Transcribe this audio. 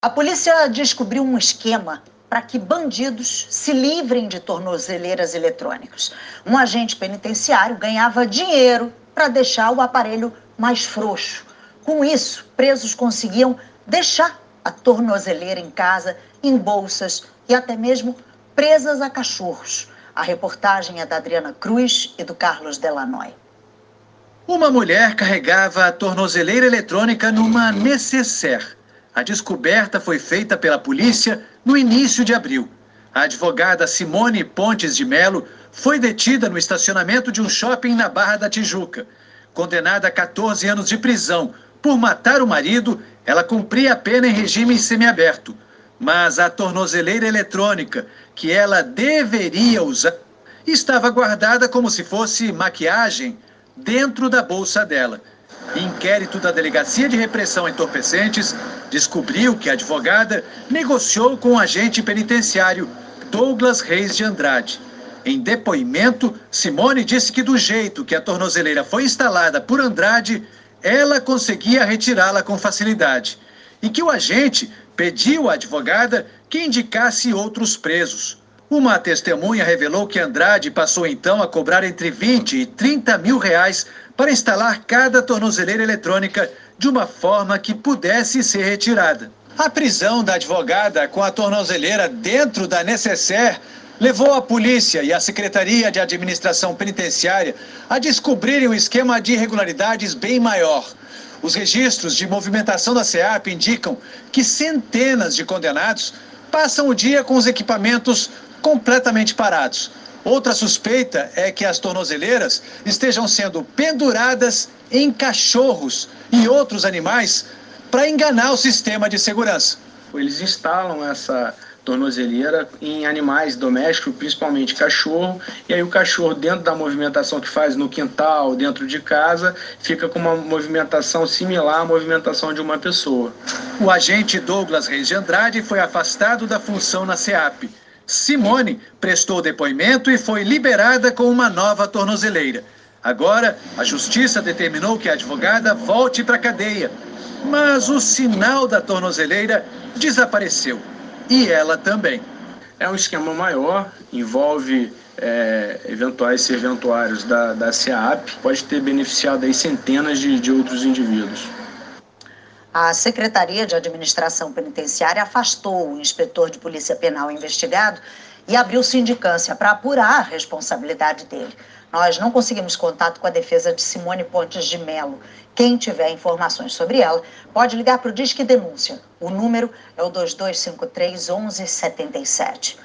A polícia descobriu um esquema para que bandidos se livrem de tornozeleiras eletrônicas. Um agente penitenciário ganhava dinheiro para deixar o aparelho mais frouxo. Com isso, presos conseguiam deixar a tornozeleira em casa, em bolsas e até mesmo presas a cachorros. A reportagem é da Adriana Cruz e do Carlos Delanoy. Uma mulher carregava a tornozeleira eletrônica numa necessaire. A descoberta foi feita pela polícia no início de abril. A advogada Simone Pontes de Melo foi detida no estacionamento de um shopping na Barra da Tijuca. Condenada a 14 anos de prisão por matar o marido, ela cumpria a pena em regime semiaberto. Mas a tornozeleira eletrônica que ela deveria usar estava guardada como se fosse maquiagem dentro da bolsa dela. Inquérito da Delegacia de Repressão a Entorpecentes descobriu que a advogada negociou com o agente penitenciário Douglas Reis de Andrade. Em depoimento, Simone disse que do jeito que a tornozeleira foi instalada por Andrade, ela conseguia retirá-la com facilidade. E que o agente pediu à advogada que indicasse outros presos. Uma testemunha revelou que Andrade passou então a cobrar entre 20 e 30 mil reais para instalar cada tornozeleira eletrônica de uma forma que pudesse ser retirada. A prisão da advogada com a tornozeleira dentro da necessaire levou a polícia e a Secretaria de Administração Penitenciária a descobrirem um esquema de irregularidades bem maior. Os registros de movimentação da SEAP indicam que centenas de condenados passam o dia com os equipamentos completamente parados. Outra suspeita é que as tornozeleiras estejam sendo penduradas em cachorros e outros animais para enganar o sistema de segurança. Eles instalam essa tornozeleira em animais domésticos, principalmente cachorro, e aí o cachorro, dentro da movimentação que faz no quintal, dentro de casa, fica com uma movimentação similar à movimentação de uma pessoa. O agente Douglas Reis de Andrade foi afastado da função na SEAP. Simone prestou depoimento e foi liberada com uma nova tornozeleira. Agora, a justiça determinou que a advogada volte para a cadeia. Mas o sinal da tornozeleira desapareceu. E ela também. É um esquema maior, envolve é, eventuais serventuários da, da SEAP, pode ter beneficiado aí centenas de, de outros indivíduos. A Secretaria de Administração Penitenciária afastou o inspetor de Polícia Penal investigado e abriu sindicância para apurar a responsabilidade dele. Nós não conseguimos contato com a defesa de Simone Pontes de Melo. Quem tiver informações sobre ela, pode ligar para o Disque Denúncia. O número é o 2253 1177.